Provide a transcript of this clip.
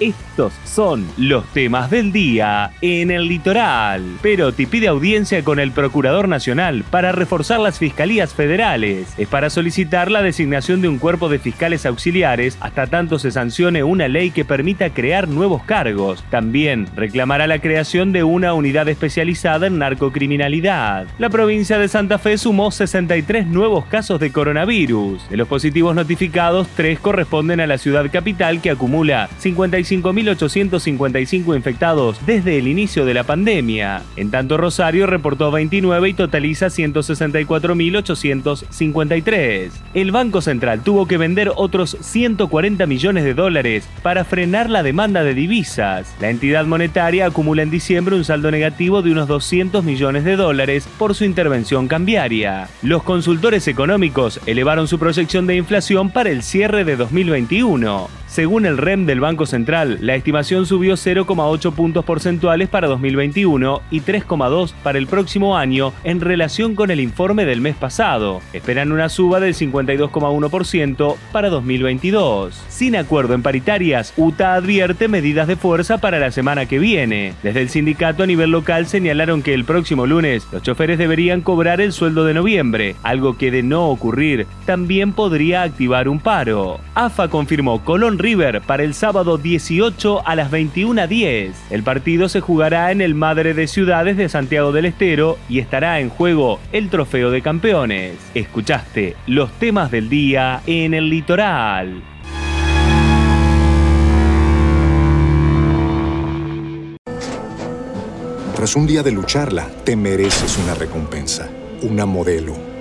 Estos son los temas del día en el litoral. Perotti pide audiencia con el Procurador Nacional para reforzar las fiscalías federales. Es para solicitar la designación de un cuerpo de fiscales auxiliares hasta tanto se sancione una ley que permita crear nuevos cargos. También reclamará la creación de una unidad especializada en narcocriminalidad. La provincia de Santa Fe sumó 63 nuevos casos de coronavirus. De los positivos notificados, tres corresponden a la ciudad capital que acumula 55 5.855 infectados desde el inicio de la pandemia. En tanto, Rosario reportó 29 y totaliza 164.853. El Banco Central tuvo que vender otros 140 millones de dólares para frenar la demanda de divisas. La entidad monetaria acumula en diciembre un saldo negativo de unos 200 millones de dólares por su intervención cambiaria. Los consultores económicos elevaron su proyección de inflación para el cierre de 2021. Según el REM del Banco Central, la estimación subió 0,8 puntos porcentuales para 2021 y 3,2 para el próximo año en relación con el informe del mes pasado. Esperan una suba del 52,1% para 2022. Sin acuerdo en paritarias, UTA advierte medidas de fuerza para la semana que viene. Desde el sindicato a nivel local señalaron que el próximo lunes los choferes deberían cobrar el sueldo de noviembre, algo que de no ocurrir también podría activar un paro. AFA confirmó Colón River para el sábado 18 a las 21.10. El partido se jugará en el Madre de Ciudades de Santiago del Estero y estará en juego el Trofeo de Campeones. Escuchaste los temas del día en el litoral. Tras un día de lucharla, te mereces una recompensa, una modelo,